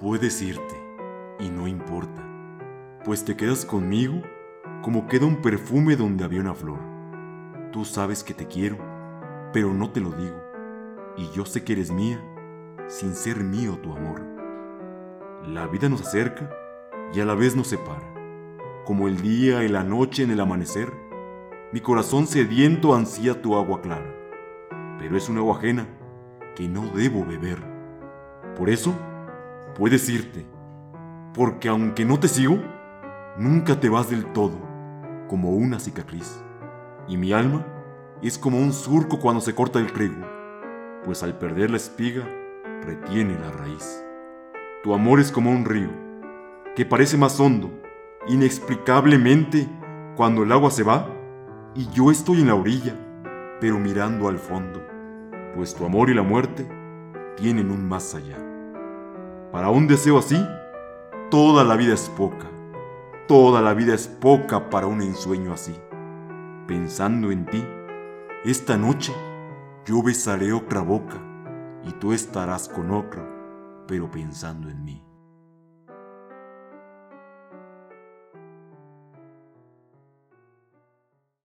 Puedes irte, y no importa, pues te quedas conmigo como queda un perfume donde había una flor. Tú sabes que te quiero, pero no te lo digo, y yo sé que eres mía, sin ser mío tu amor. La vida nos acerca y a la vez nos separa, como el día y la noche en el amanecer. Mi corazón sediento ansía tu agua clara, pero es un agua ajena que no debo beber. Por eso, puedes irte, porque aunque no te sigo, nunca te vas del todo, como una cicatriz. Y mi alma es como un surco cuando se corta el trigo, pues al perder la espiga, retiene la raíz. Tu amor es como un río, que parece más hondo, inexplicablemente, cuando el agua se va y yo estoy en la orilla, pero mirando al fondo, pues tu amor y la muerte tienen un más allá. Para un deseo así, toda la vida es poca, toda la vida es poca para un ensueño así. Pensando en ti, esta noche yo besaré otra boca y tú estarás con otro, pero pensando en mí.